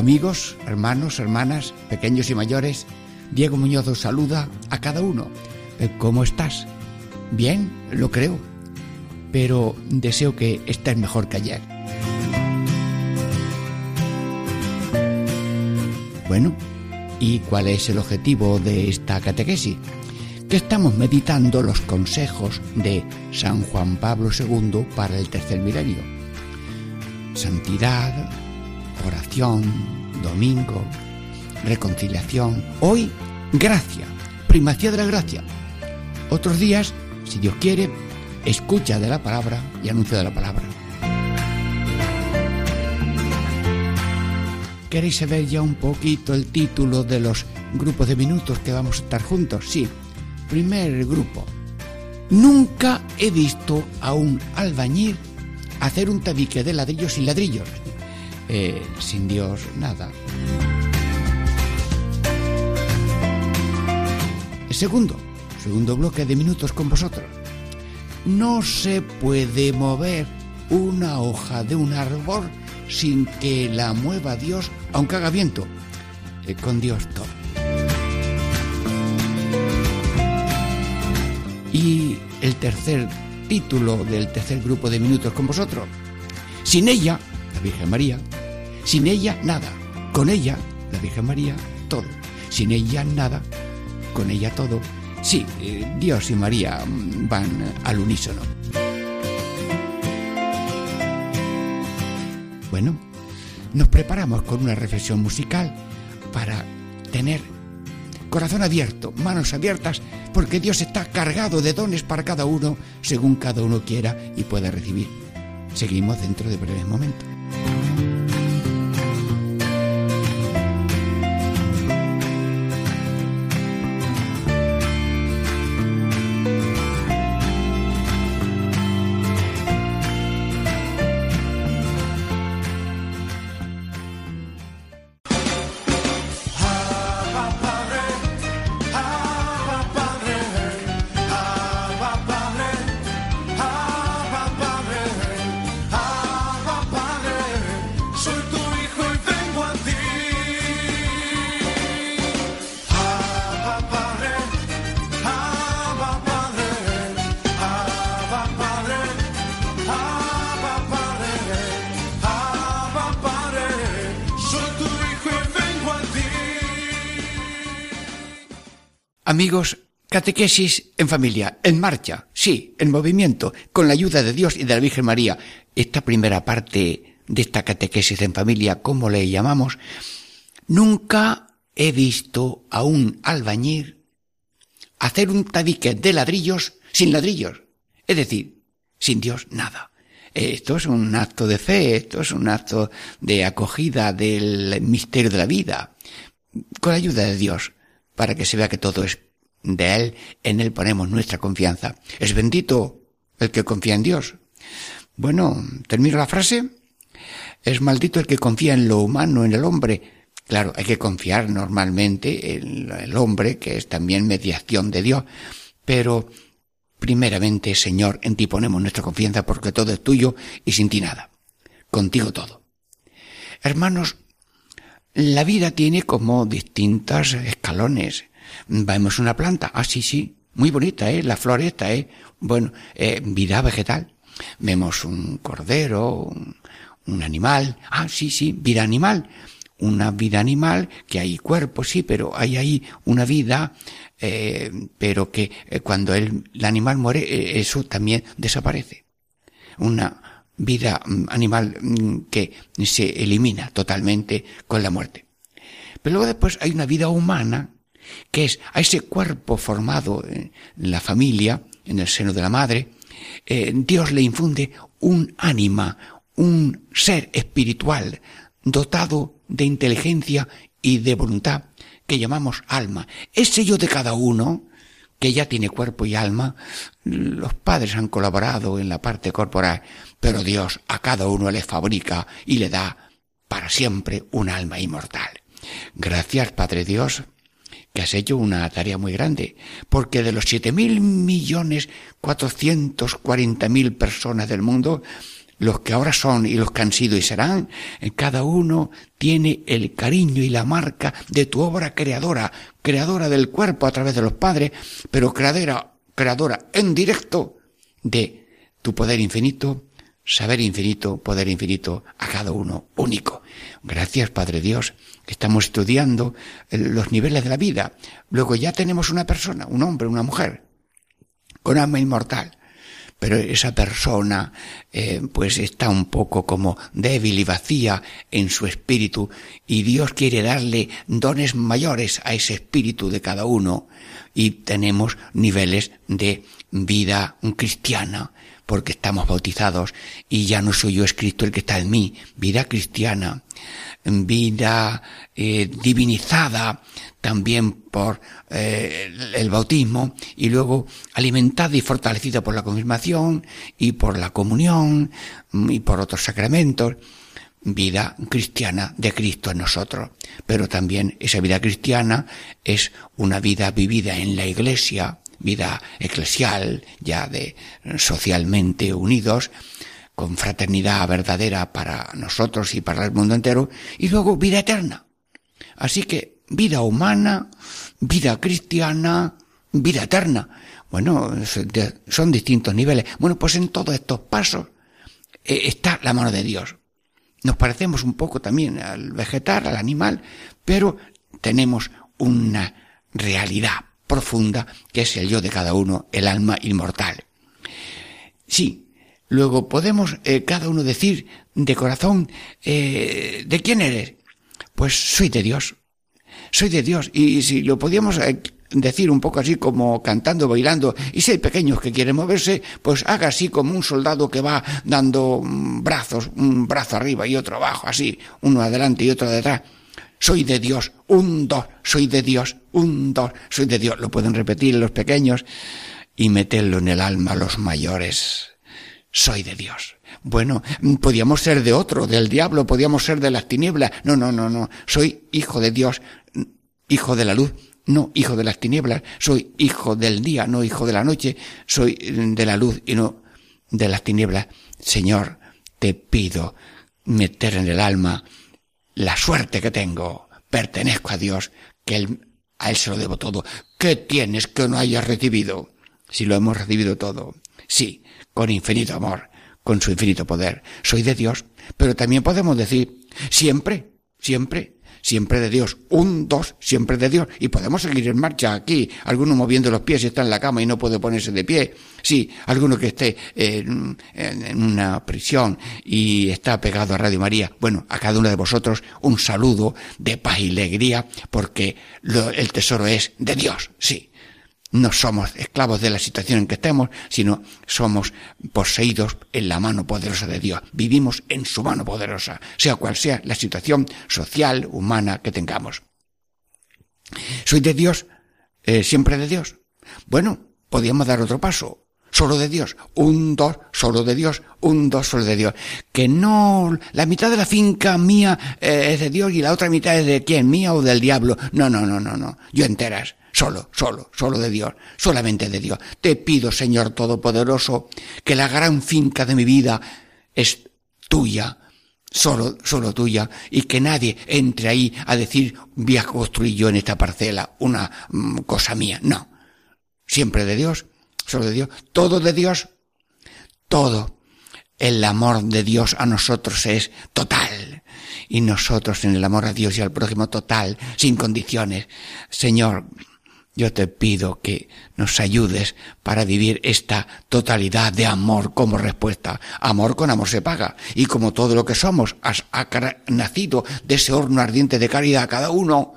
Amigos, hermanos, hermanas, pequeños y mayores, Diego Muñoz os saluda a cada uno. Eh, ¿Cómo estás? Bien, lo creo, pero deseo que estés mejor que ayer. Bueno, ¿y cuál es el objetivo de esta catequesis? Que estamos meditando los consejos de San Juan Pablo II para el tercer milenio. Santidad, oración, domingo, reconciliación. Hoy, gracia, primacía de la gracia. Otros días, si Dios quiere, escucha de la palabra y anuncio de la palabra. ¿Queréis saber ya un poquito el título de los grupos de minutos que vamos a estar juntos? Sí. Primer grupo. Nunca he visto a un albañil hacer un tabique de ladrillos y ladrillos. Eh, sin Dios, nada. Segundo, segundo bloque de minutos con vosotros. No se puede mover una hoja de un árbol sin que la mueva Dios, aunque haga viento. Eh, con Dios todo. Y el tercer título del tercer grupo de minutos con vosotros. Sin ella, la Virgen María, sin ella, nada. Con ella, la Virgen María, todo. Sin ella, nada. Con ella, todo. Sí, eh, Dios y María mm, van al unísono. Bueno, nos preparamos con una reflexión musical para tener corazón abierto, manos abiertas, porque Dios está cargado de dones para cada uno, según cada uno quiera y pueda recibir. Seguimos dentro de breves momentos. Amigos, catequesis en familia, en marcha, sí, en movimiento, con la ayuda de Dios y de la Virgen María. Esta primera parte de esta catequesis en familia, como le llamamos, nunca he visto a un albañil hacer un tabique de ladrillos sin ladrillos. Es decir, sin Dios nada. Esto es un acto de fe, esto es un acto de acogida del misterio de la vida, con la ayuda de Dios para que se vea que todo es de Él, en Él ponemos nuestra confianza. Es bendito el que confía en Dios. Bueno, termino la frase. Es maldito el que confía en lo humano, en el hombre. Claro, hay que confiar normalmente en el hombre, que es también mediación de Dios. Pero, primeramente, Señor, en ti ponemos nuestra confianza porque todo es tuyo y sin ti nada. Contigo todo. Hermanos, la vida tiene como distintos escalones. Vemos una planta, ah, sí, sí, muy bonita, ¿eh? La floresta, ¿eh? Bueno, eh, vida vegetal. Vemos un cordero, un, animal, ah, sí, sí, vida animal. Una vida animal, que hay cuerpo, sí, pero hay ahí una vida, eh, pero que eh, cuando el, el animal muere, eh, eso también desaparece. Una, vida mm, animal mm, que se elimina totalmente con la muerte. Pero luego después hay una vida humana que es a ese cuerpo formado en la familia, en el seno de la madre, eh, Dios le infunde un ánima, un ser espiritual dotado de inteligencia y de voluntad que llamamos alma. Ese yo de cada uno, que ya tiene cuerpo y alma, los padres han colaborado en la parte corporal, pero Dios a cada uno le fabrica y le da para siempre un alma inmortal. Gracias, Padre Dios, que has hecho una tarea muy grande, porque de los siete mil millones cuatrocientos cuarenta mil personas del mundo, los que ahora son y los que han sido y serán, cada uno tiene el cariño y la marca de tu obra creadora, creadora del cuerpo a través de los padres, pero creadora, creadora en directo de tu poder infinito, saber infinito, poder infinito, a cada uno único. Gracias, Padre Dios, estamos estudiando los niveles de la vida. Luego ya tenemos una persona, un hombre, una mujer, con alma inmortal. Pero esa persona, eh, pues está un poco como débil y vacía en su espíritu, y Dios quiere darle dones mayores a ese espíritu de cada uno, y tenemos niveles de vida cristiana, porque estamos bautizados y ya no soy yo es Cristo el que está en mí, vida cristiana, vida eh, divinizada también por eh, el bautismo y luego alimentada y fortalecida por la confirmación y por la comunión y por otros sacramentos vida cristiana de Cristo en nosotros. Pero también esa vida cristiana es una vida vivida en la iglesia, vida eclesial, ya de socialmente unidos, con fraternidad verdadera para nosotros y para el mundo entero, y luego vida eterna. Así que vida humana, vida cristiana, vida eterna. Bueno, son distintos niveles. Bueno, pues en todos estos pasos eh, está la mano de Dios. Nos parecemos un poco también al vegetal, al animal, pero tenemos una realidad profunda que es el yo de cada uno, el alma inmortal. Sí, luego podemos eh, cada uno decir de corazón, eh, ¿de quién eres? Pues soy de Dios, soy de Dios. Y si lo podíamos eh, decir un poco así como cantando, bailando, y si hay pequeños que quieren moverse, pues haga así como un soldado que va dando mm, brazos, un brazo arriba y otro abajo, así, uno adelante y otro detrás soy de Dios, un dos, soy de Dios, un dos, soy de Dios. Lo pueden repetir los pequeños y meterlo en el alma los mayores. Soy de Dios. Bueno, podíamos ser de otro, del diablo, podíamos ser de las tinieblas. No, no, no, no. Soy hijo de Dios, hijo de la luz, no hijo de las tinieblas. Soy hijo del día, no hijo de la noche. Soy de la luz y no de las tinieblas. Señor, te pido meter en el alma la suerte que tengo, pertenezco a Dios, que él, a Él se lo debo todo. ¿Qué tienes que no hayas recibido? Si lo hemos recibido todo. Sí, con infinito amor, con su infinito poder. Soy de Dios, pero también podemos decir, siempre, siempre, siempre de Dios. Un, dos, siempre de Dios. Y podemos seguir en marcha aquí. Alguno moviendo los pies y está en la cama y no puede ponerse de pie. Sí, alguno que esté en, una prisión y está pegado a Radio María. Bueno, a cada uno de vosotros un saludo de paz y alegría porque el tesoro es de Dios. Sí, no somos esclavos de la situación en que estemos, sino somos poseídos en la mano poderosa de Dios. Vivimos en su mano poderosa, sea cual sea la situación social, humana que tengamos. ¿Soy de Dios? Eh, ¿Siempre de Dios? Bueno, podríamos dar otro paso. Solo de Dios. Un, dos, solo de Dios. Un, dos, solo de Dios. Que no, la mitad de la finca mía eh, es de Dios y la otra mitad es de quién, mía o del diablo. No, no, no, no, no. Yo enteras. Solo, solo, solo de Dios, solamente de Dios. Te pido, Señor Todopoderoso, que la gran finca de mi vida es tuya, solo, solo tuya, y que nadie entre ahí a decir, voy a construir yo en esta parcela una mm, cosa mía. No. Siempre de Dios, solo de Dios, todo de Dios, todo. El amor de Dios a nosotros es total. Y nosotros en el amor a Dios y al prójimo total, sin condiciones. Señor, yo te pido que nos ayudes para vivir esta totalidad de amor como respuesta. Amor con amor se paga. Y como todo lo que somos ha, nacido de ese horno ardiente de caridad a cada uno,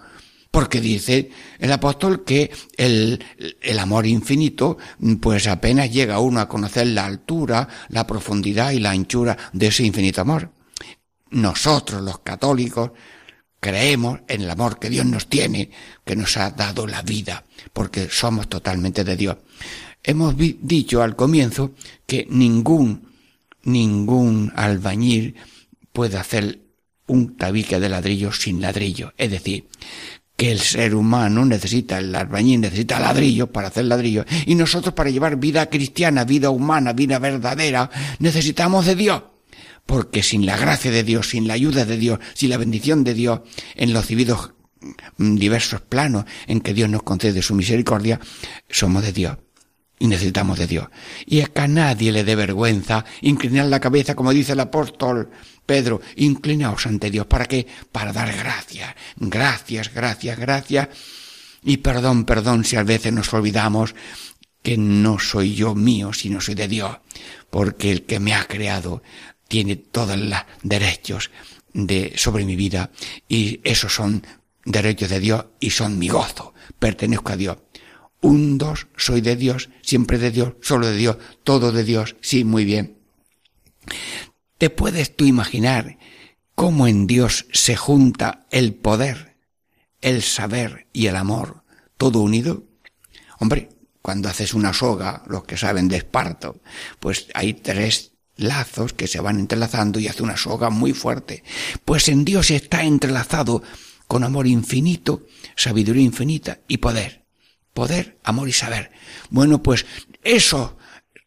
porque dice el apóstol que el, el, amor infinito, pues apenas llega uno a conocer la altura, la profundidad y la anchura de ese infinito amor. Nosotros los católicos creemos en el amor que Dios nos tiene, que nos ha dado la vida, porque somos totalmente de Dios. Hemos dicho al comienzo que ningún, ningún albañil puede hacer un tabique de ladrillo sin ladrillo. Es decir, que el ser humano necesita, el albañil necesita ladrillo para hacer ladrillo, y nosotros para llevar vida cristiana, vida humana, vida verdadera, necesitamos de Dios. Porque sin la gracia de Dios, sin la ayuda de Dios, sin la bendición de Dios en los cividos mm, diversos planos en que Dios nos concede su misericordia, somos de Dios y necesitamos de Dios. Y es que a nadie le dé vergüenza inclinar la cabeza, como dice el apóstol Pedro, inclinaos ante Dios. ¿Para qué? Para dar gracias, gracias, gracias, gracias. Y perdón, perdón si a veces nos olvidamos que no soy yo mío, sino soy de Dios, porque el que me ha creado tiene todos los derechos de, sobre mi vida y esos son derechos de Dios y son mi gozo. Pertenezco a Dios un dos, soy de Dios, siempre de Dios, solo de Dios, todo de Dios, sí, muy bien. ¿Te puedes tú imaginar cómo en Dios se junta el poder, el saber y el amor, todo unido? Hombre, cuando haces una soga, los que saben de esparto, pues hay tres lazos que se van entrelazando y hace una soga muy fuerte. Pues en Dios está entrelazado con amor infinito, sabiduría infinita y poder. Poder, amor y saber. Bueno, pues eso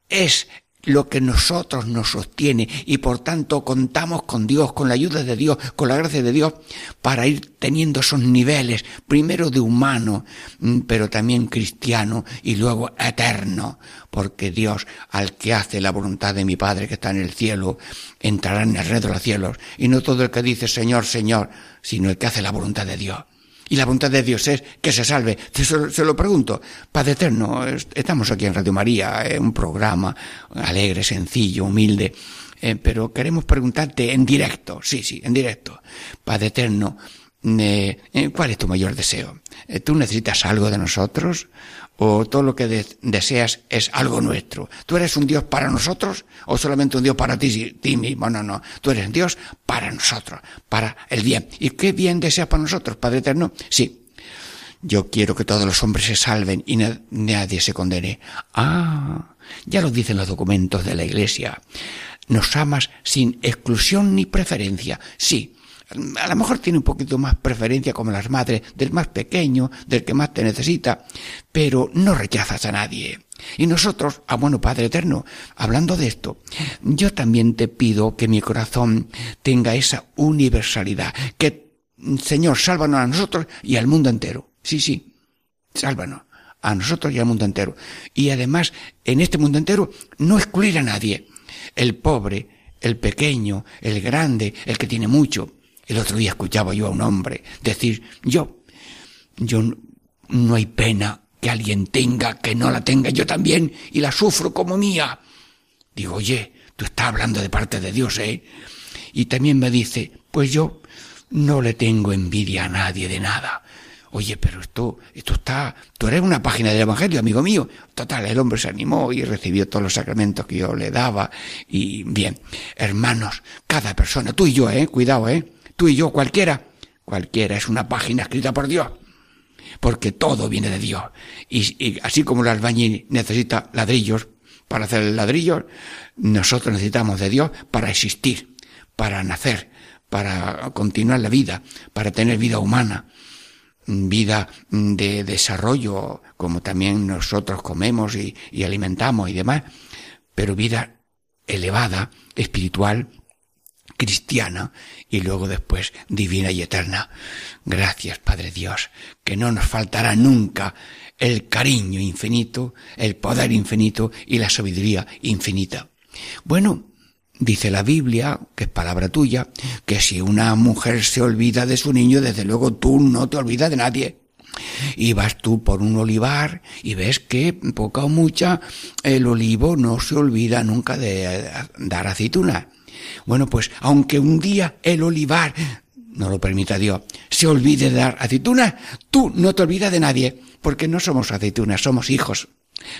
es lo que nosotros nos sostiene y por tanto contamos con Dios, con la ayuda de Dios, con la gracia de Dios para ir teniendo esos niveles, primero de humano, mm, pero también cristiano y luego eterno, porque Dios al que hace la voluntad de mi Padre que está en el cielo, entrará en el red de los cielos y no todo el que dice Señor, Señor, sino el que hace la voluntad de Dios. Y la voluntad de Dios es que se salve. Se, lo pregunto. Padre Eterno, estamos aquí en Radio María, en un programa alegre, sencillo, humilde, eh, pero queremos preguntarte en directo, sí, sí, en directo. Padre Eterno, eh, eh, ¿cuál es tu mayor deseo? ¿Tú necesitas algo de nosotros? ¿O todo lo que deseas es algo nuestro? ¿Tú eres un Dios para nosotros o solamente un Dios para ti, ti mismo? No, no. Tú eres Dios para nosotros, para el bien. ¿Y qué bien deseas para nosotros, Padre Eterno? Sí. Yo quiero que todos los hombres se salven y nadie se condene. Ah, ya lo dicen los documentos de la Iglesia. Nos amas sin exclusión ni preferencia. Sí, a lo mejor tiene un poquito más preferencia como las madres del más pequeño, del que más te necesita, pero no rechazas a nadie. Y nosotros, a ah, bueno Padre Eterno, hablando de esto, yo también te pido que mi corazón tenga esa universalidad, que Señor, sálvanos a nosotros y al mundo entero. Sí, sí, sálvanos a nosotros y al mundo entero. Y además, en este mundo entero, no excluir a nadie. El pobre, el pequeño, el grande, el que tiene mucho. El otro día escuchaba yo a un hombre decir, yo, yo no hay pena que alguien tenga que no la tenga yo también y la sufro como mía. Digo, oye, tú estás hablando de parte de Dios, ¿eh? Y también me dice, pues yo no le tengo envidia a nadie de nada. Oye, pero esto, esto está, tú eres una página del Evangelio, amigo mío. Total, el hombre se animó y recibió todos los sacramentos que yo le daba. Y bien, hermanos, cada persona, tú y yo, eh, cuidado, eh, tú y yo, cualquiera, cualquiera es una página escrita por Dios, porque todo viene de Dios. Y, así como el albañil necesita ladrillos para hacer el ladrillo, nosotros necesitamos de Dios para existir, para nacer, para continuar la vida, para tener vida humana, vida de desarrollo, como también nosotros comemos y, y alimentamos y demás, pero vida elevada, espiritual, cristiana y luego después divina y eterna. Gracias, Padre Dios, que no nos faltará nunca el cariño infinito, el poder infinito y la sabiduría infinita. Bueno, dice la Biblia, que es palabra tuya, que si una mujer se olvida de su niño, desde luego tú no te olvidas de nadie. Y vas tú por un olivar y ves que poca o mucha el olivo no se olvida nunca de dar aceituna. Bueno, pues aunque un día el olivar, no lo permita Dios, se olvide de dar aceitunas, tú no te olvidas de nadie, porque no somos aceitunas, somos hijos,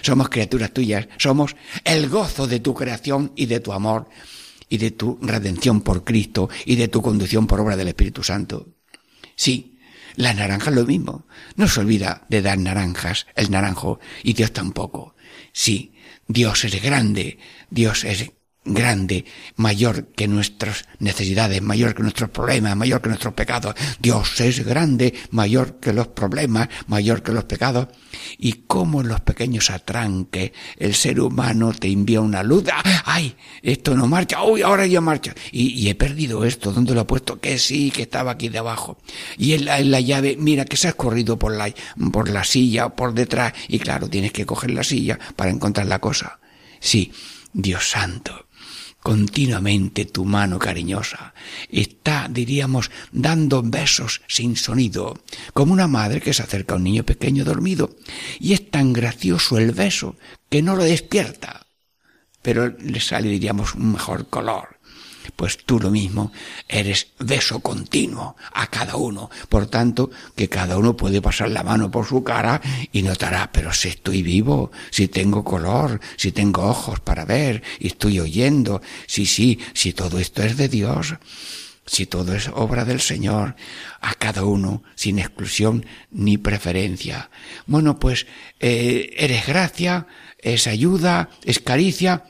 somos criaturas tuyas, somos el gozo de tu creación y de tu amor y de tu redención por Cristo y de tu conducción por obra del Espíritu Santo. Sí, la naranja es lo mismo. No se olvida de dar naranjas, el naranjo, y Dios tampoco. Sí, Dios es grande, Dios es grande, mayor que nuestras necesidades, mayor que nuestros problemas, mayor que nuestros pecados. Dios es grande, mayor que los problemas, mayor que los pecados. Y como en los pequeños atranques el ser humano te envía una luz, ¡ay! Esto no marcha, ¡uy! Ahora ya marcha. Y, he perdido esto, ¿dónde lo he puesto? Que sí, que estaba aquí debajo. Y en la, en la llave, mira, que se ha corrido por la, por la silla, por detrás. Y claro, tienes que coger la silla para encontrar la cosa. Sí, Dios santo continuamente tu mano cariñosa. Está, diríamos, dando besos sin sonido, como una madre que se acerca a un niño pequeño dormido, y es tan gracioso el beso que no lo despierta, pero le sale, diríamos, un mejor color pues tú lo mismo eres beso continuo a cada uno. Por tanto, que cada uno puede pasar la mano por su cara y notará, pero si estoy vivo, si tengo color, si tengo ojos para ver y estoy oyendo, sí, sí, si todo esto es de Dios, si todo es obra del Señor, a cada uno, sin exclusión ni preferencia. Bueno, pues eh, eres gracia, es ayuda, es caricia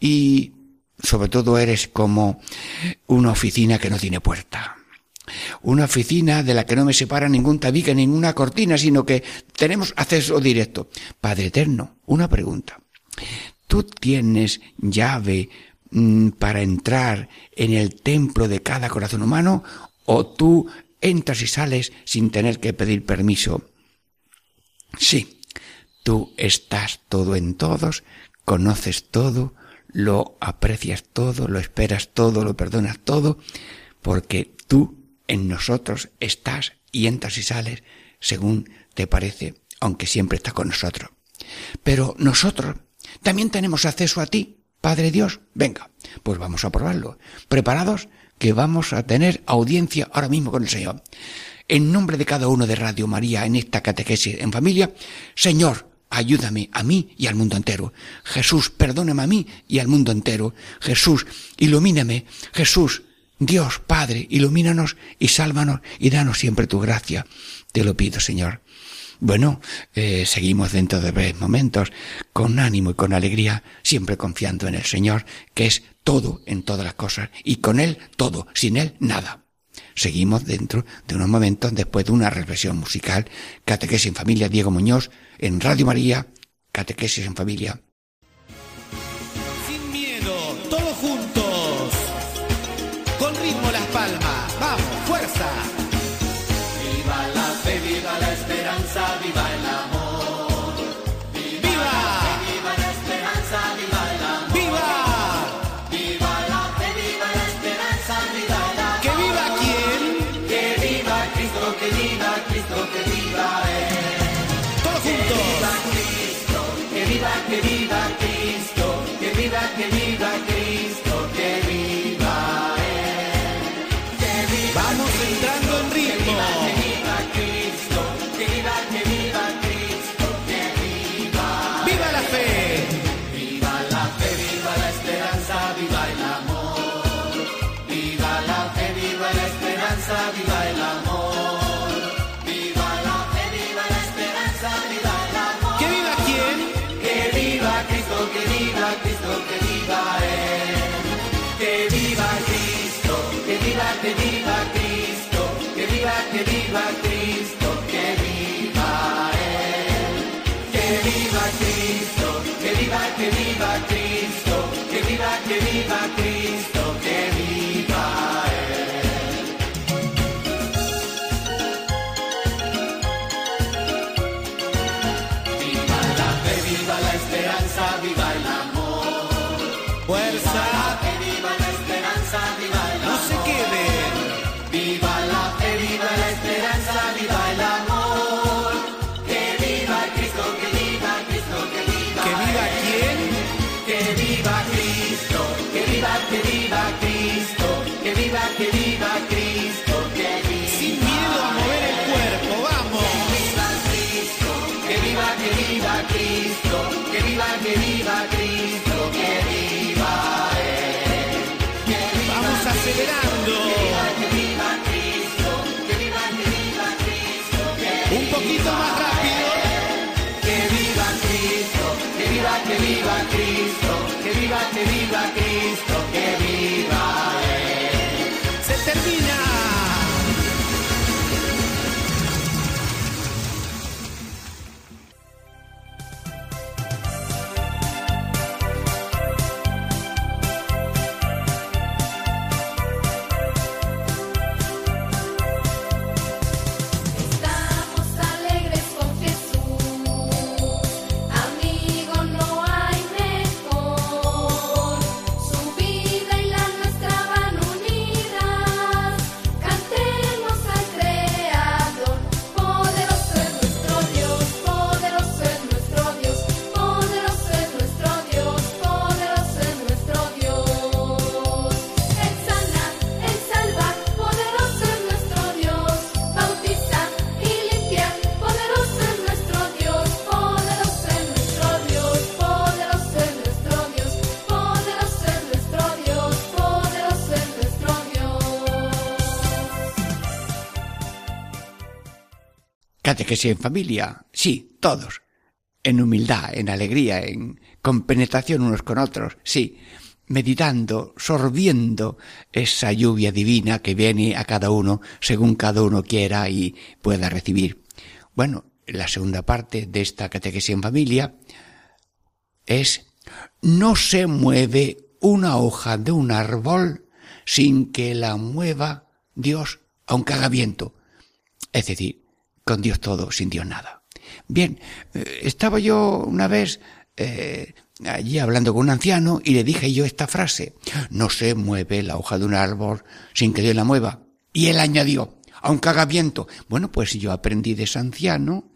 y sobre todo eres como una oficina que no tiene puerta. Una oficina de la que no me separa ningún tabique, ninguna cortina, sino que tenemos acceso directo. Padre Eterno, una pregunta. ¿Tú tienes llave mm, para entrar en el templo de cada corazón humano o tú entras y sales sin tener que pedir permiso? Sí, tú estás todo en todos, conoces todo, lo aprecias todo, lo esperas todo, lo perdonas todo, porque tú en nosotros estás y entras y sales según te parece, aunque siempre estás con nosotros. Pero nosotros también tenemos acceso a ti, Padre Dios. Venga, pues vamos a probarlo. ¿Preparados? Que vamos a tener audiencia ahora mismo con el Señor. En nombre de cada uno de Radio María en esta catequesis en familia, Señor, ayúdame a mí y al mundo entero. Jesús, perdóname a mí y al mundo entero. Jesús, ilumíname. Jesús, Dios Padre, ilumínanos y sálvanos y danos siempre tu gracia. Te lo pido, Señor. Bueno, eh, seguimos dentro de breves momentos, con ánimo y con alegría, siempre confiando en el Señor, que es todo en todas las cosas, y con Él todo, sin Él nada. Seguimos dentro de unos momentos después de una reflexión musical, Catequesis en Familia Diego Muñoz, en Radio María, Catequesis en Familia. Que viva, que viva, que viva Cristo, que viva, que viva Cristo, viva Cristo, que viva, que viva Cristo, Catequesis en familia, sí, todos. En humildad, en alegría, en compenetración unos con otros, sí. Meditando, sorbiendo esa lluvia divina que viene a cada uno según cada uno quiera y pueda recibir. Bueno, la segunda parte de esta catequesis en familia es no se mueve una hoja de un árbol sin que la mueva Dios, aunque haga viento. Es decir, con Dios todo, sin Dios nada. Bien, eh, estaba yo una vez eh, allí hablando con un anciano y le dije yo esta frase, no se mueve la hoja de un árbol sin que Dios la mueva. Y él añadió, aunque haga viento. Bueno, pues yo aprendí de ese anciano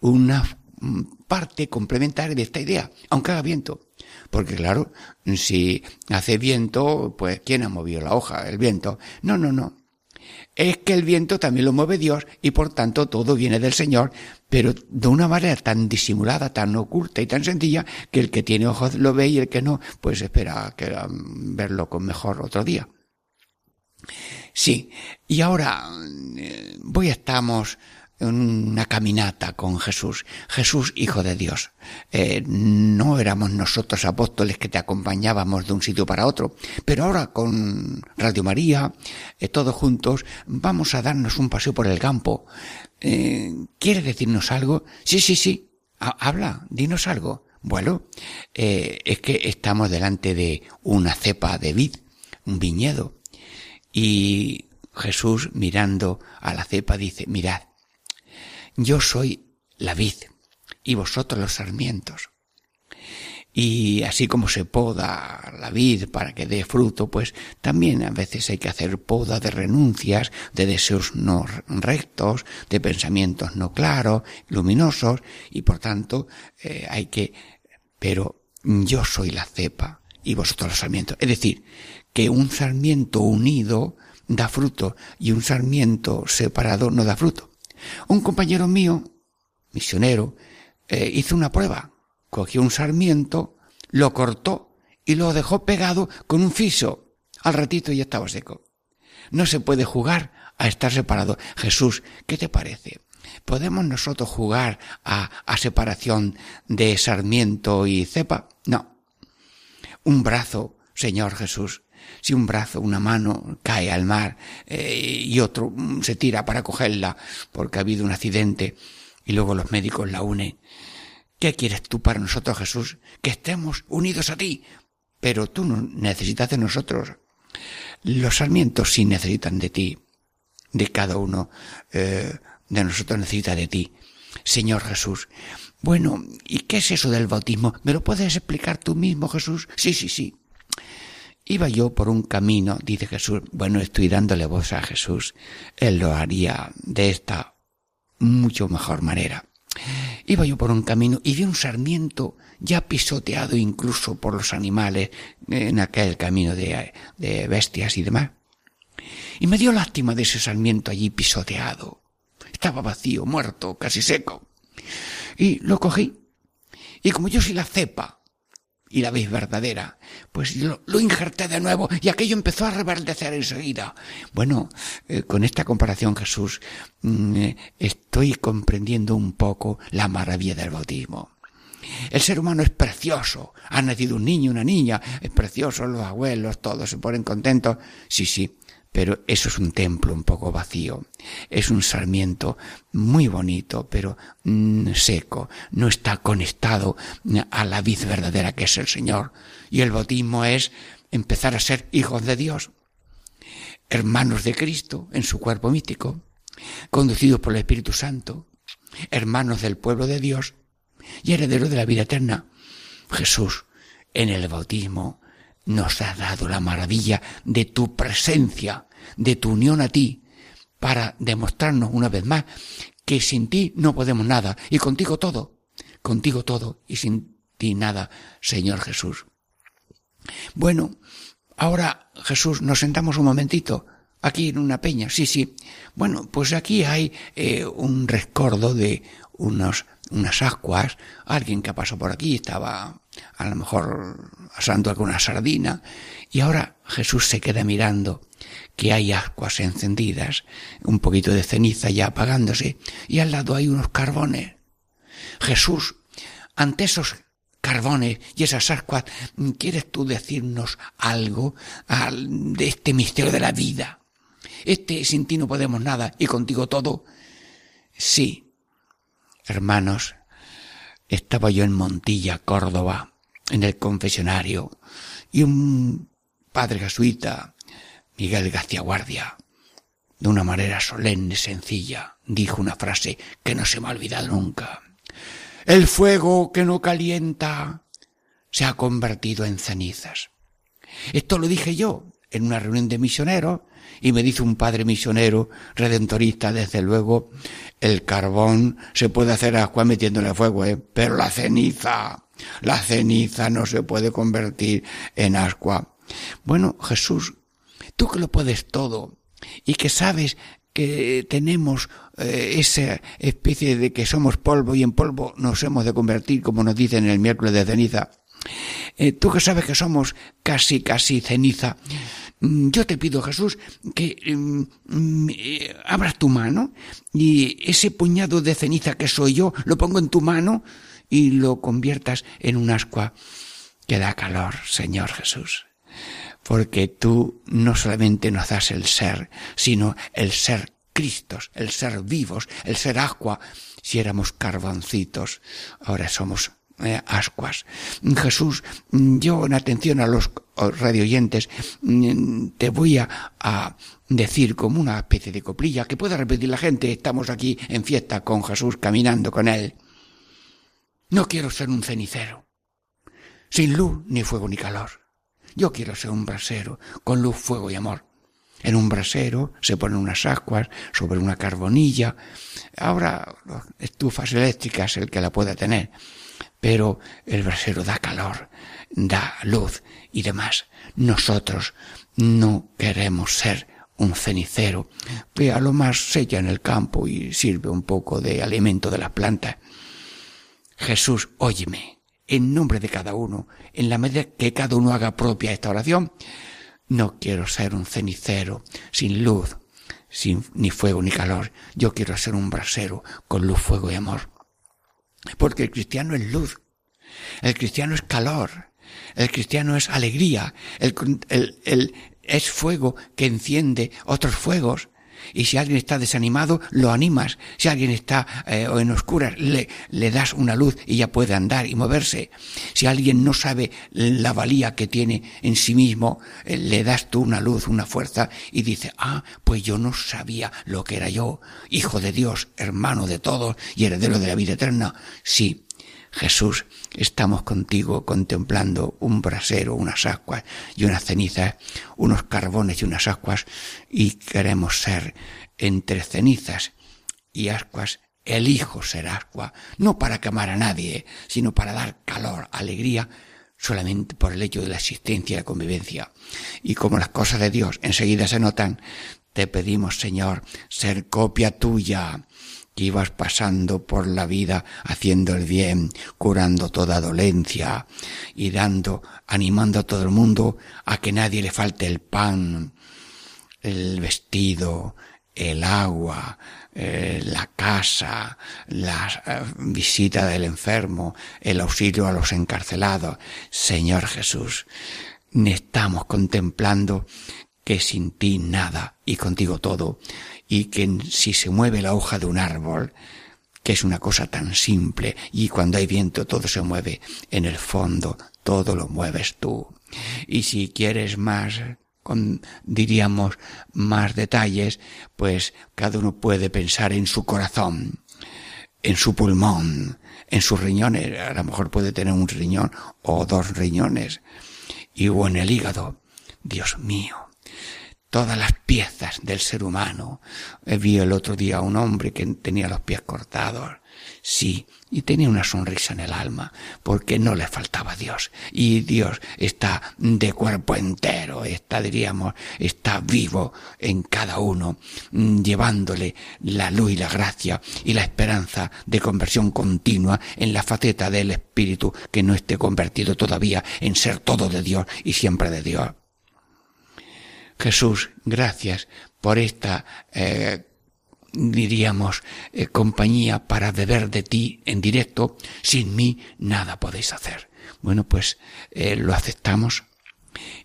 una mm, parte complementaria de esta idea, aunque haga viento. Porque claro, si hace viento, pues ¿quién ha movido la hoja? El viento. No, no, no es que el viento también lo mueve Dios y por tanto todo viene del Señor, pero de una manera tan disimulada, tan oculta y tan sencilla que el que tiene ojos lo ve y el que no, pues espera que verlo con mejor otro día. Sí, y ahora eh, voy estamos en una caminata con Jesús, Jesús Hijo de Dios. Eh, no éramos nosotros apóstoles que te acompañábamos de un sitio para otro, pero ahora con Radio María, eh, todos juntos, vamos a darnos un paseo por el campo. Eh, ¿Quiere decirnos algo? Sí, sí, sí. Ha- habla, dinos algo. Bueno, eh, es que estamos delante de una cepa de vid, un viñedo, y Jesús mirando a la cepa dice, mirad, yo soy la vid y vosotros los sarmientos. Y así como se poda la vid para que dé fruto, pues también a veces hay que hacer poda de renuncias, de deseos no rectos, de pensamientos no claros, luminosos, y por tanto eh, hay que... Pero yo soy la cepa y vosotros los sarmientos. Es decir, que un sarmiento unido da fruto y un sarmiento separado no da fruto. Un compañero mío, misionero, eh, hizo una prueba. Cogió un sarmiento, lo cortó y lo dejó pegado con un fiso. Al ratito ya estaba seco. No se puede jugar a estar separado. Jesús, ¿qué te parece? ¿Podemos nosotros jugar a, a separación de sarmiento y cepa? No. Un brazo, Señor Jesús, si un brazo, una mano cae al mar eh, y otro mm, se tira para cogerla porque ha habido un accidente y luego los médicos la unen. ¿Qué quieres tú para nosotros, Jesús? Que estemos unidos a ti. Pero tú no necesitas de nosotros. Los sarmientos sí necesitan de ti. De cada uno eh, de nosotros necesita de ti. Señor Jesús. Bueno, ¿y qué es eso del bautismo? ¿Me lo puedes explicar tú mismo, Jesús? Sí, sí, sí. Iba yo por un camino, dice Jesús, bueno, estoy dándole voz a Jesús, Él lo haría de esta mucho mejor manera. Iba yo por un camino y vi un sarmiento ya pisoteado incluso por los animales en aquel camino de, de bestias y demás. Y me dio lástima de ese sarmiento allí pisoteado. Estaba vacío, muerto, casi seco. Y lo cogí. Y como yo soy la cepa y la veis verdadera, pues lo, injerté de nuevo y aquello empezó a reverdecer enseguida. Bueno, eh, con esta comparación, Jesús, mm, estoy comprendiendo un poco la maravilla del bautismo. El ser humano es precioso. Ha nacido un niño, una niña, es precioso, los abuelos, todos se ponen contentos. Sí, sí, pero eso es un templo un poco vacío. Es un sarmiento muy bonito, pero mm, seco. No está conectado a la vid verdadera que es el Señor. Y el bautismo es empezar a ser hijos de Dios, hermanos de Cristo en su cuerpo místico, conducidos por el Espíritu Santo, hermanos del pueblo de Dios y herederos de la vida eterna. Jesús, en el bautismo, nos ha dado la maravilla de tu presencia, de tu unión a ti, para demostrarnos una vez más que sin ti no podemos nada y contigo todo, contigo todo y sin ti nada, Señor Jesús. Bueno, ahora Jesús, nos sentamos un momentito aquí en una peña, sí, sí. Bueno, pues aquí hay eh, un rescordo de unos, unas ascuas, alguien que pasó por aquí estaba a lo mejor asando alguna sardina, y ahora Jesús se queda mirando que hay ascuas encendidas, un poquito de ceniza ya apagándose, y al lado hay unos carbones. Jesús, ante esos carbones y esas ascuas, ¿quieres tú decirnos algo de este misterio de la vida? Este sin ti no podemos nada y contigo todo. Sí, hermanos, estaba yo en Montilla, Córdoba, en el confesionario, y un padre jesuita, Miguel García Guardia, de una manera solemne, sencilla, dijo una frase que no se me ha olvidado nunca. El fuego que no calienta se ha convertido en cenizas. Esto lo dije yo en una reunión de misioneros y me dice un padre misionero redentorista, desde luego, el carbón se puede hacer agua metiéndole fuego, ¿eh? pero la ceniza, la ceniza no se puede convertir en agua. Bueno, Jesús, tú que lo puedes todo y que sabes que tenemos eh, esa especie de que somos polvo y en polvo nos hemos de convertir, como nos dicen en el miércoles de ceniza, eh, tú que sabes que somos casi, casi ceniza, Mm, yo te pido, Jesús, que mm, mm, eh, abras tu mano y ese puñado de ceniza que soy yo lo pongo en tu mano y lo conviertas en un ascua que da calor, Señor Jesús. Porque tú no solamente nos das el ser, sino el ser Cristos, el ser vivos, el ser agua. Si éramos carboncitos, ahora somos eh, ascuas. Jesús, yo en atención a los radioyentes, mm, te voy a, a, decir como una especie de coplilla que pueda repetir la gente, estamos aquí en fiesta con Jesús, caminando con Él. No quiero ser un cenicero, sin luz, ni fuego, ni calor. Yo quiero ser un brasero, con luz, fuego y amor. En un brasero se ponen unas ascuas sobre una carbonilla. Ahora, estufas eléctricas, el que la pueda tener pero el brasero da calor, da luz y demás. Nosotros no queremos ser un cenicero que a lo más sella en el campo y sirve un poco de alimento de las plantas. Jesús, óyeme, en nombre de cada uno, en la medida que cada uno haga propia esta oración, no quiero ser un cenicero sin luz, sin ni fuego ni calor. Yo quiero ser un brasero con luz, fuego y amor. Porque el cristiano es luz, el cristiano es calor, el cristiano es alegría, el, el, es fuego que enciende otros fuegos. Y si alguien está desanimado, lo animas. Si alguien está eh, en oscuras, le, le das una luz y ya puede andar y moverse. Si alguien no sabe la valía que tiene en sí mismo, eh, le das tú una luz, una fuerza y dice, ah, pues yo no sabía lo que era yo, hijo de Dios, hermano de todos y heredero de la vida eterna. Sí, Jesús, estamos contigo contemplando un brasero, unas ascuas y unas cenizas, unos carbones y unas ascuas, y queremos ser entre cenizas y ascuas el Hijo ser ascua, no para quemar a nadie, sino para dar calor, alegría, solamente por el hecho de la existencia y la convivencia. Y como las cosas de Dios enseguida se notan, te pedimos, Señor, ser copia tuya, que ibas pasando por la vida haciendo el bien, curando toda dolencia y dando, animando a todo el mundo a que nadie le falte el pan, el vestido, el agua, eh, la casa, la eh, visita del enfermo, el auxilio a los encarcelados. Señor Jesús, estamos contemplando que sin ti nada y contigo todo, y que si se mueve la hoja de un árbol, que es una cosa tan simple, y cuando hay viento todo se mueve, en el fondo todo lo mueves tú. Y si quieres más, con, diríamos, más detalles, pues cada uno puede pensar en su corazón, en su pulmón, en sus riñones, a lo mejor puede tener un riñón o dos riñones, y o en el hígado. Dios mío, todas las piezas del ser humano. Vi el otro día a un hombre que tenía los pies cortados. Sí, y tenía una sonrisa en el alma, porque no le faltaba Dios. Y Dios está de cuerpo entero, está, diríamos, está vivo en cada uno, mm, llevándole la luz y la gracia y la esperanza de conversión continua en la faceta del Espíritu que no esté convertido todavía en ser todo de Dios y siempre de Dios. Jesús, gracias por esta, eh, diríamos, eh, compañía para beber de ti en directo. Sin mí nada podéis hacer. Bueno, pues eh, lo aceptamos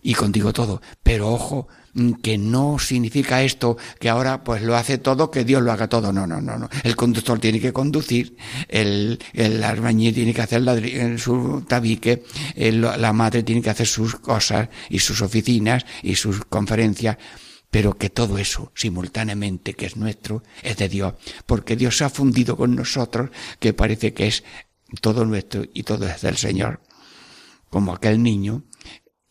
y contigo todo. Pero ojo, mm, que no significa esto que ahora pues lo hace todo, que Dios lo haga todo. No, no, no, no. El conductor tiene que conducir, el, el albañil tiene que hacer su tabique, la madre tiene que hacer sus cosas y sus oficinas y sus conferencias pero que todo eso simultáneamente que es nuestro es de Dios, porque Dios se ha fundido con nosotros que parece que es todo nuestro y todo es del Señor, como aquel niño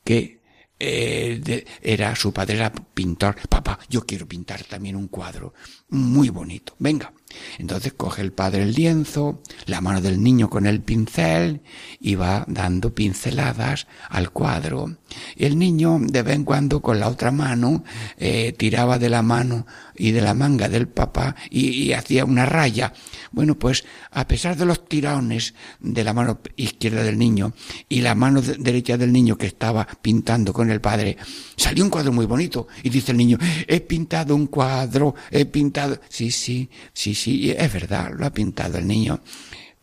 que eh, era su padre era pintor. Papá, yo quiero pintar también un cuadro muy bonito. Venga. Entonces coge el padre el lienzo, la mano del niño con el pincel y va dando pinceladas al cuadro. El niño de vez en cuando con la otra mano eh, tiraba de la mano y de la manga del papá y, y hacía una raya. Bueno, pues a pesar de los tirones de la mano izquierda del niño y la mano derecha del niño que estaba pintando con el padre, salió un cuadro muy bonito. Y dice el niño, he pintado un cuadro, he pintado. Sí, sí, sí, sí, es verdad, lo ha pintado el niño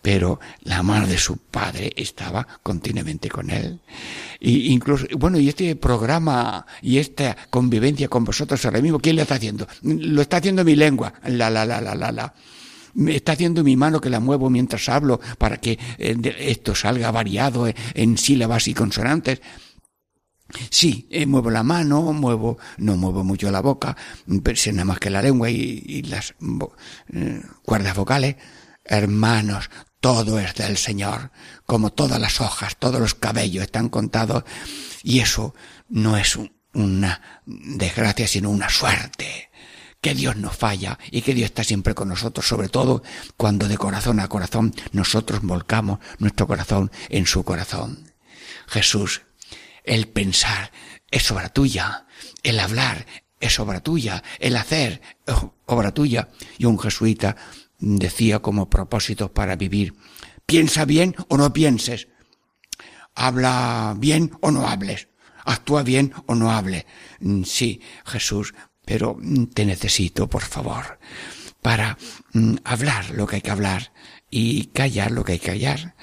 pero la mano de su padre estaba continuamente con él. Y incluso, bueno, y este programa y esta convivencia con vosotros ahora mismo, ¿quién le está haciendo? Lo está haciendo mi lengua, la, la, la, la, la, la. Me está haciendo mi mano que la muevo mientras hablo para que eh, esto salga variado en sílabas y consonantes. Sí, eh, muevo la mano, muevo, no muevo mucho la boca, pero si nada más que la lengua y, las eh, cuerdas vocales. Hermanos, todo es del Señor, como todas las hojas, todos los cabellos están contados, y eso no es un, una desgracia, sino una suerte. Que Dios no falla y que Dios está siempre con nosotros, sobre todo cuando de corazón a corazón nosotros volcamos nuestro corazón en su corazón. Jesús, el pensar es obra tuya, el hablar es obra tuya, el hacer es obra tuya. Y un jesuita decía como propósitos para vivir, piensa bien o no pienses, habla bien o no hables, actúa bien o no hables. Sí, Jesús, pero te necesito, por favor, para mm, hablar lo que hay que hablar y callar lo que hay que callar,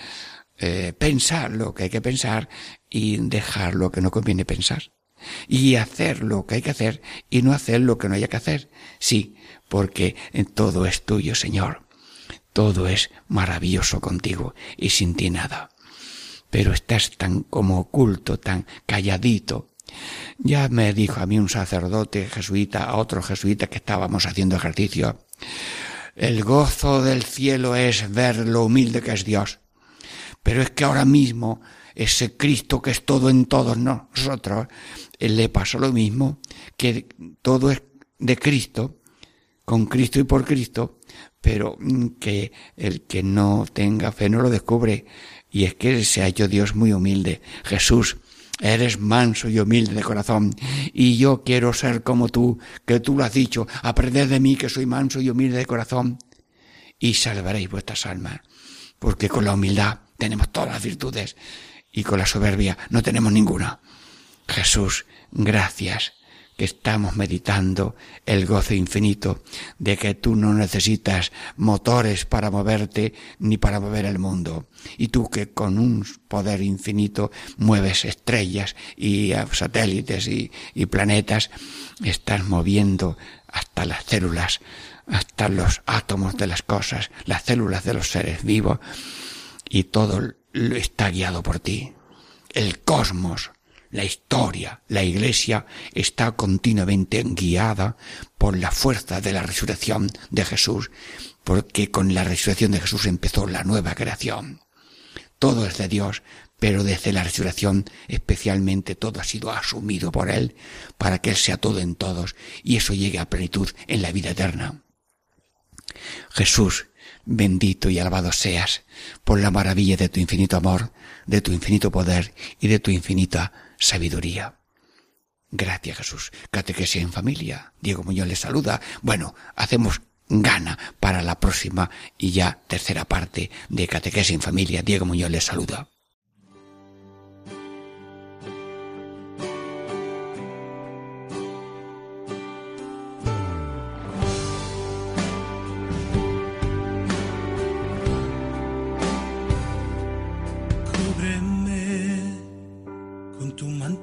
eh, pensar lo que hay que pensar y dejar lo que no conviene pensar. Y hacer lo que hay que hacer y no hacer lo que no haya que hacer. Sí, porque todo es tuyo, Señor. Todo es maravilloso contigo y sin ti nada. Pero estás tan como oculto, tan calladito. Ya me dijo a mí un sacerdote jesuita, a otro jesuita que estábamos haciendo ejercicio, el gozo del cielo es ver lo humilde que es Dios. Pero es que ahora mismo ese Cristo que es todo en todos nosotros, le pasa lo mismo, que todo es de Cristo, con Cristo y por Cristo, pero que el que no tenga fe no lo descubre. Y es que se ha hecho Dios muy humilde. Jesús, eres manso y humilde de corazón, y yo quiero ser como tú, que tú lo has dicho, aprended de mí que soy manso y humilde de corazón, y salvaréis vuestras almas, porque con la humildad tenemos todas las virtudes, y con la soberbia no tenemos ninguna. Jesús, gracias, que estamos meditando el gozo infinito de que tú no necesitas motores para moverte ni para mover el mundo. Y tú que con un poder infinito mueves estrellas y eh, satélites y, y planetas, estás moviendo hasta las células, hasta los átomos de las cosas, las células de los seres vivos, y todo está guiado por ti. El cosmos la historia, la iglesia está continuamente guiada por la fuerza de la resurrección de Jesús, porque con la resurrección de Jesús empezó la nueva creación. Todo es de Dios, pero desde la resurrección especialmente todo ha sido asumido por Él para que Él sea todo en todos y eso llegue a plenitud en la vida eterna. Jesús, bendito y alabado seas por la maravilla de tu infinito amor, de tu infinito poder y de tu infinita sabiduría. Gracias Jesús. Catequesia en familia. Diego Muñoz les saluda. Bueno, hacemos gana para la próxima y ya tercera parte de Catequesia en familia. Diego Muñoz les saluda.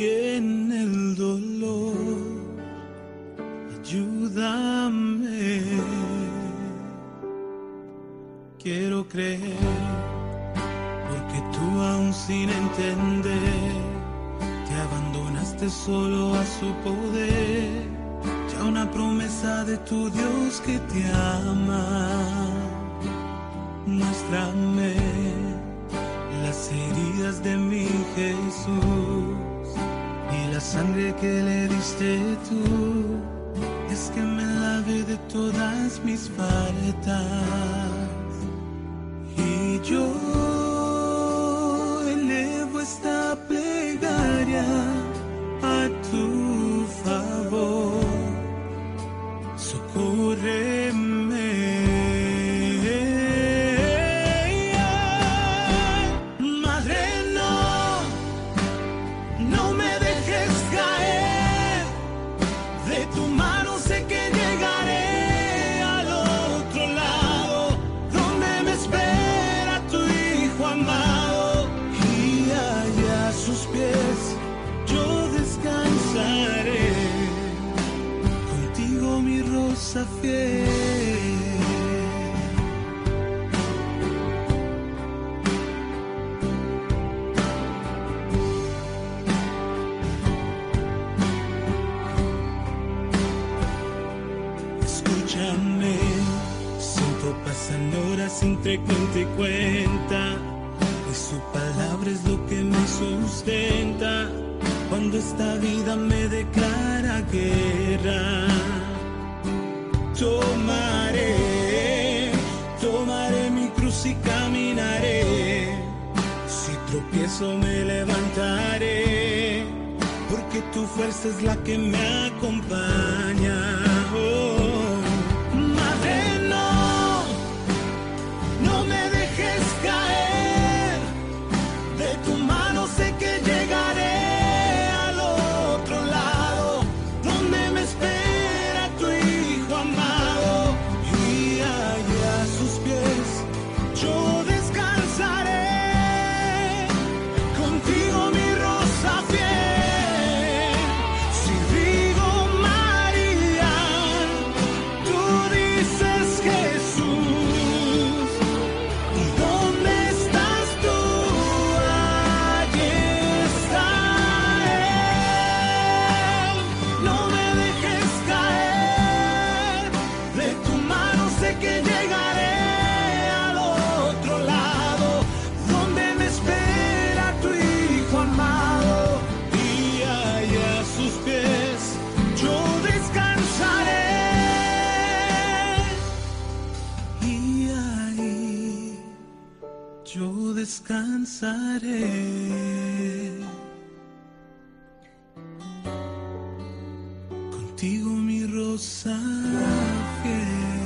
bien el dolor, ayúdame. Quiero creer, porque tú aún sin entender, te abandonaste solo a su poder, ya una promesa de tu Dios que te ama. Muéstrame las heridas de mi Jesús la sangre que le diste tú. Es que me lave de todas mis faltas. Y yo elevo esta plegaria a tu favor. Socorreme Contigo mi rosa fiel.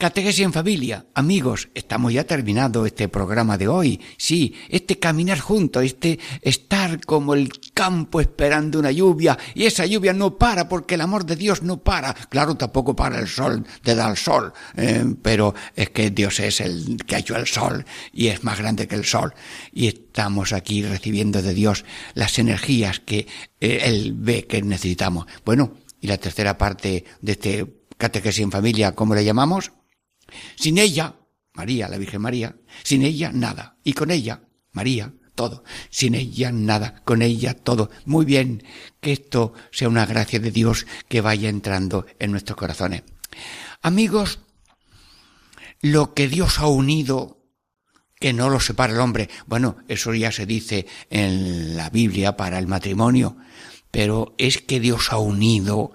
Catequesis en familia, amigos, estamos ya terminando este programa de hoy. Sí, este caminar juntos, este estar como el campo esperando una lluvia y esa lluvia no para porque el amor de Dios no para. Claro, tampoco para el sol de dar sol, eh, pero es que Dios es el que ha hecho el sol y es más grande que el sol y estamos aquí recibiendo de Dios las energías que eh, Él ve que necesitamos. Bueno, y la tercera parte de este catequesis en familia, ¿cómo le llamamos? Sin ella, María, la Virgen María, sin ella nada. Y con ella, María, todo. Sin ella nada, con ella todo. Muy bien, que esto sea una gracia de Dios que vaya entrando en nuestros corazones. Amigos, lo que Dios ha unido, que no lo separa el hombre. Bueno, eso ya se dice en la Biblia para el matrimonio, pero es que Dios ha unido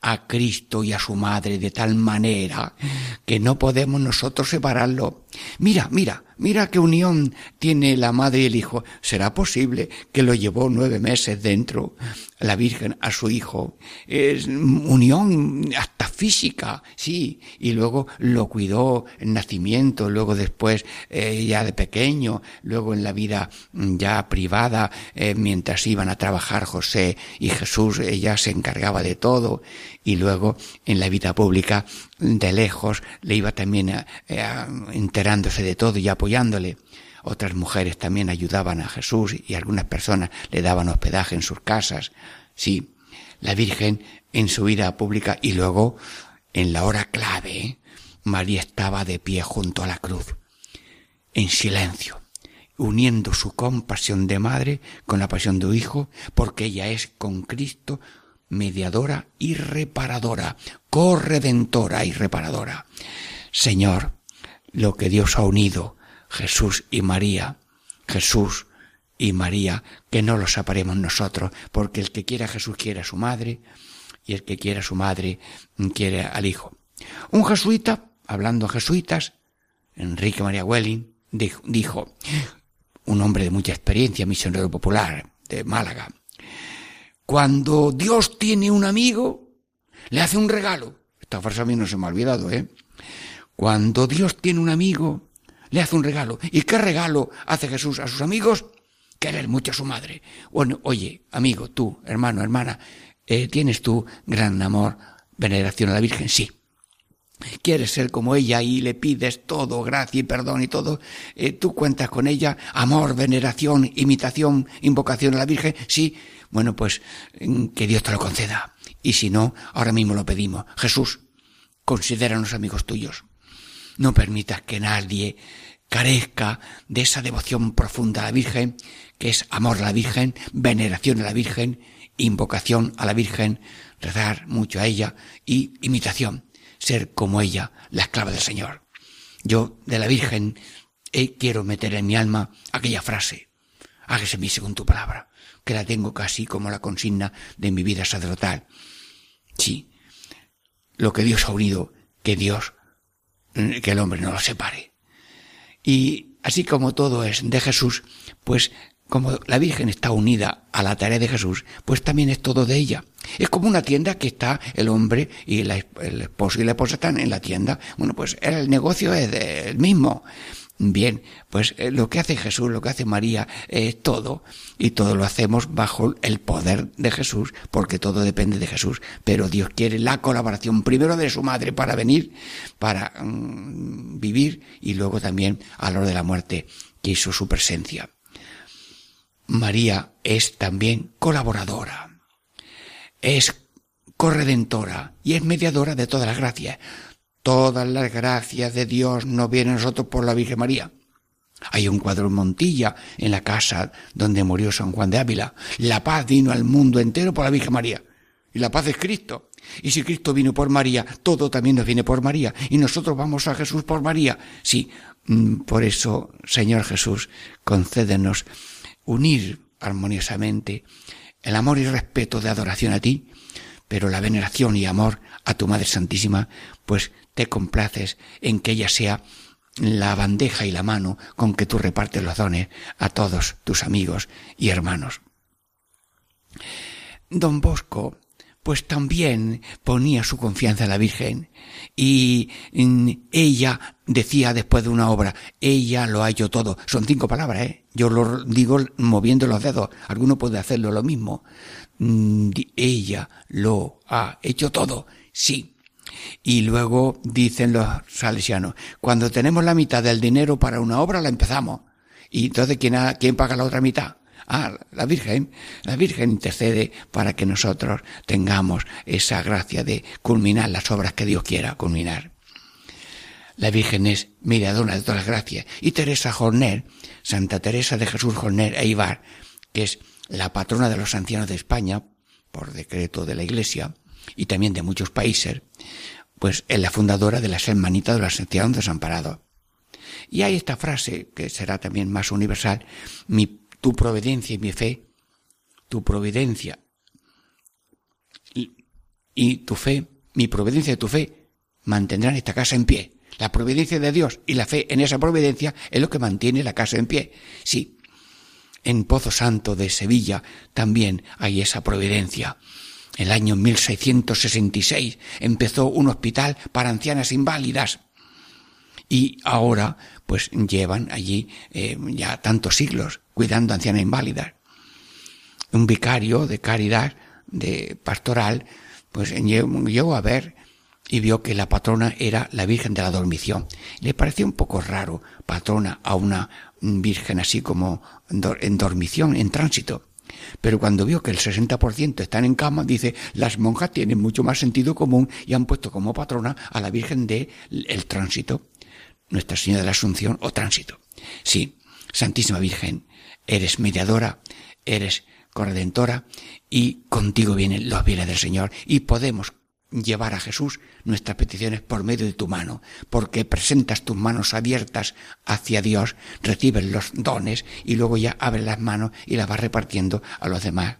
a Cristo y a su madre de tal manera que no podemos nosotros separarlo. Mira, mira, mira qué unión tiene la madre y el hijo. ¿Será posible que lo llevó nueve meses dentro la Virgen a su hijo? Es unión hasta física, sí, y luego lo cuidó en nacimiento, luego después eh, ya de pequeño, luego en la vida mm, ya privada, eh, mientras iban a trabajar José y Jesús, ella se encargaba de todo, y luego en la vida pública de lejos le iba también a- a- enterándose de todo y apoyándole. Otras mujeres también ayudaban a Jesús y algunas personas le daban hospedaje en sus casas. Sí, la Virgen en su vida pública y luego en la hora clave, María estaba de pie junto a la cruz, en silencio, uniendo su compasión de madre con la pasión de hijo, porque ella es con Cristo mediadora y reparadora, corredentora y reparadora. Señor, lo que Dios ha unido, Jesús y María, Jesús y María, que no los separemos nosotros, porque el que quiera a Jesús quiere a su madre, y el que quiera a su madre quiere al hijo. Un jesuita, hablando a jesuitas, Enrique María Welling, dijo, un hombre de mucha experiencia, misionero popular de Málaga, cuando Dios tiene un amigo, le hace un regalo. Esta frase a mí no se me ha olvidado, ¿eh? Cuando Dios tiene un amigo, le hace un regalo. ¿Y qué regalo hace Jesús a sus amigos? Querer mucho a su madre. Bueno, oye, amigo, tú, hermano, hermana, eh, ¿tienes tú gran amor, veneración a la Virgen? Sí. ¿Quieres ser como ella y le pides todo, gracia y perdón y todo? Eh, ¿Tú cuentas con ella? Amor, veneración, imitación, invocación a la Virgen? Sí. Bueno, pues mm, que Dios te lo conceda. Y si no, ahora mismo lo pedimos. Jesús, considéranos amigos tuyos. No permitas que nadie carezca de esa devoción profunda a la Virgen, que es amor a la Virgen, veneración a la Virgen, invocación a la Virgen, rezar mucho a ella y imitación, ser como ella, la esclava del Señor. Yo de la Virgen eh, quiero meter en mi alma aquella frase, hágase mí según tu palabra, que la tengo casi como la consigna de mi vida sacerdotal. Sí. Lo que Dios ha unido, que Dios, que el hombre no lo separe. Y así como todo es de Jesús, pues como la Virgen está unida a la tarea de Jesús, pues también es todo de ella. Es como una tienda que está el hombre y la, el esposo y la esposa están en la tienda. Bueno, pues el negocio es el mismo. Bien, pues eh, lo que hace Jesús, lo que hace María, es todo, y todo lo hacemos bajo el poder de Jesús, porque todo depende de Jesús. Pero Dios quiere la colaboración primero de su madre para venir, para mm, vivir, y luego también a hora de la muerte quiso su presencia. María es también colaboradora, es corredentora y es mediadora de todas las gracias. Todas las gracias de Dios no vienen a nosotros por la Virgen María. Hay un cuadro en Montilla, en la casa donde murió San Juan de Ávila. La paz vino al mundo entero por la Virgen María. Y la paz es Cristo. Y si Cristo vino por María, todo también nos viene por María. Y nosotros vamos a Jesús por María. Sí, mm, por eso, Señor Jesús, concédenos unir armoniosamente el amor y respeto de adoración a ti, pero la veneración y amor a tu Madre Santísima, pues te complaces en que ella sea la bandeja y la mano con que tú repartes los dones a todos tus amigos y hermanos. Don Bosco, pues también ponía su confianza en la Virgen y mm, ella decía después de una obra, ella lo ha hecho todo. Son cinco palabras, ¿eh? Yo lo digo moviendo los dedos. Alguno puede hacerlo lo mismo. Mm, ella lo ha hecho todo. Sí, y luego dicen los salesianos, cuando tenemos la mitad del dinero para una obra, la empezamos. Y entonces, ¿quién, ¿quién paga la otra mitad? Ah, la Virgen. La Virgen intercede para que nosotros tengamos esa gracia de culminar las obras que Dios quiera culminar. La Virgen es mediadora de todas las gracias. Y Teresa Jorner, Santa Teresa de Jesús Jorner e Ibar, que es la patrona de los ancianos de España, por decreto de la Iglesia, y también de muchos países, pues es la fundadora de las hermanitas de los ancianos desamparados. Y hay esta frase, que será también más universal, mi, tu providencia y mi fe, tu providencia y, y tu fe, mi providencia y tu fe mantendrán esta casa en pie. La providencia de Dios y la fe en esa providencia es lo que mantiene la casa en pie. Sí, en Pozo Santo de Sevilla también hay esa providencia. El año 1666 empezó un hospital para ancianas inválidas y ahora pues llevan allí eh, ya tantos siglos cuidando ancianas inválidas. Un vicario de caridad, de pastoral, pues llegó a ver y vio que la patrona era la Virgen de la Dormición. Le pareció un poco raro, patrona a una virgen así como en dormición, en tránsito. Pero cuando vio que el 60% están en cama, dice, las monjas tienen mucho más sentido común y han puesto como patrona a la Virgen de el tránsito, Nuestra Señora de la Asunción o tránsito. Sí, Santísima Virgen, eres mediadora, eres corredentora y contigo vienen los bienes del Señor y podemos llevar a Jesús nuestras peticiones por medio de tu mano, porque presentas tus manos abiertas hacia Dios, recibes los dones y luego ya abres las manos y las vas repartiendo a los demás.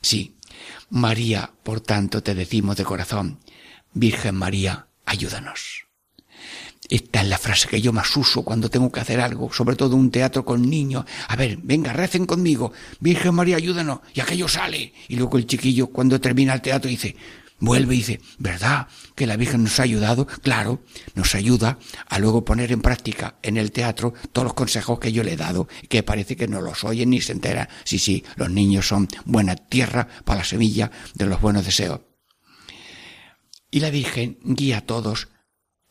Sí, María, por tanto, te decimos de corazón, Virgen María, ayúdanos. Esta es la frase que yo más uso cuando tengo que hacer algo, sobre todo un teatro con niños. A ver, venga, recen conmigo. Virgen María, ayúdanos. Y aquello sale. Y luego el chiquillo, cuando termina el teatro, dice, vuelve y dice, ¿verdad que la Virgen nos ha ayudado? Claro, nos ayuda a luego poner en práctica en el teatro todos los consejos que yo le he dado, que parece que no los oyen ni se entera. Sí, sí, los niños son buena tierra para la semilla de los buenos deseos. Y la Virgen guía a todos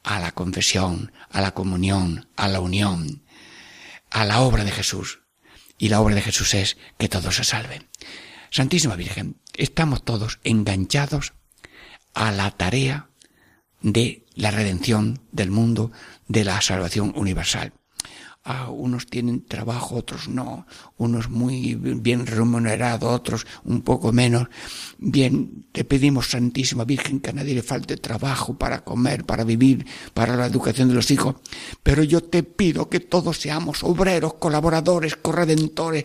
a la confesión, a la comunión, a la unión, a la obra de Jesús. Y la obra de Jesús es que todos se salven. Santísima Virgen, estamos todos enganchados a la tarea de la redención del mundo, de la salvación universal. Ah, unos tienen trabajo, otros no, unos muy bien remunerados, otros un poco menos. Bien, te pedimos, Santísima Virgen, que a nadie le falte trabajo para comer, para vivir, para la educación de los hijos. Pero yo te pido que todos seamos obreros, colaboradores, corredentores,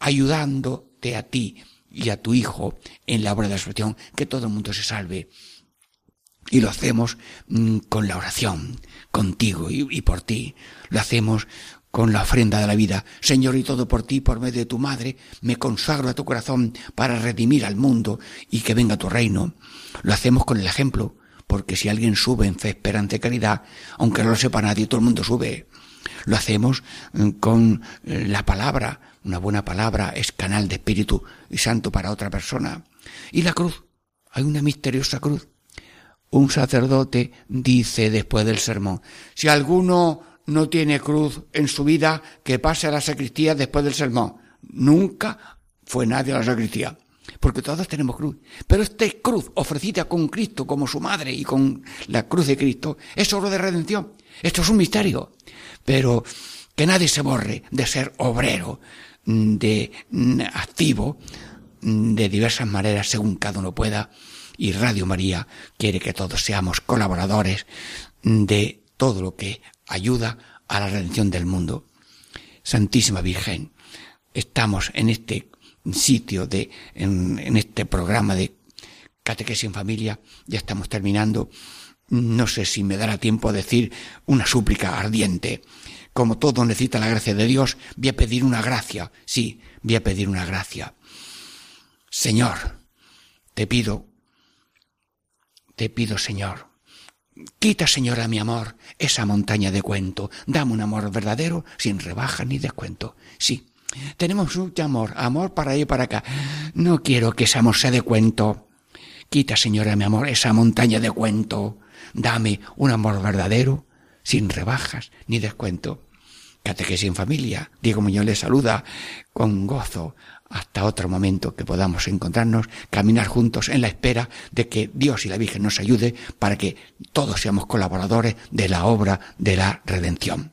ayudándote a ti y a tu Hijo en la obra de la salvación, que todo el mundo se salve. Y lo hacemos mm, con la oración, contigo y, y por ti. Lo hacemos con la ofrenda de la vida. Señor, y todo por ti, por medio de tu madre, me consagro a tu corazón para redimir al mundo y que venga tu reino. Lo hacemos con el ejemplo, porque si alguien sube en fe, esperanza y caridad, aunque no lo sepa nadie, todo el mundo sube. Lo hacemos mm, con eh, la palabra. Una buena palabra es canal de Espíritu y Santo para otra persona. Y la cruz. Hay una misteriosa cruz. Un sacerdote dice después del sermón, si alguno no tiene cruz en su vida, que pase a la sacristía después del sermón. Nunca fue nadie a la sacristía. Porque todos tenemos cruz. Pero esta cruz ofrecida con Cristo como su madre y con la cruz de Cristo es obra de redención. Esto es un misterio. Pero que nadie se borre de ser obrero, de mm, activo, mm, de diversas maneras según cada uno pueda. Y Radio María quiere que todos seamos colaboradores de todo lo que ayuda a la redención del mundo. Santísima Virgen, estamos en este sitio de, en, en este programa de catequesis en familia, ya estamos terminando. No sé si me dará tiempo a decir una súplica ardiente. Como todo necesita la gracia de Dios, voy a pedir una gracia. Sí, voy a pedir una gracia. Señor, te pido, te pido, Señor, Quita, señora, mi amor, esa montaña de cuento. Dame un amor verdadero, sin rebaja ni descuento. Sí, tenemos mucho amor, amor para y para acá. No quiero que ese amor sea de cuento. Quita, señora, mi amor, esa montaña de cuento. Dame un amor verdadero, sin rebajas ni descuento. Catequesis en familia. Diego Muñoz le saluda con gozo hasta otro momento que podamos encontrarnos, caminar juntos en la espera de que Dios y la Virgen nos ayude para que todos seamos colaboradores de la obra de la redención.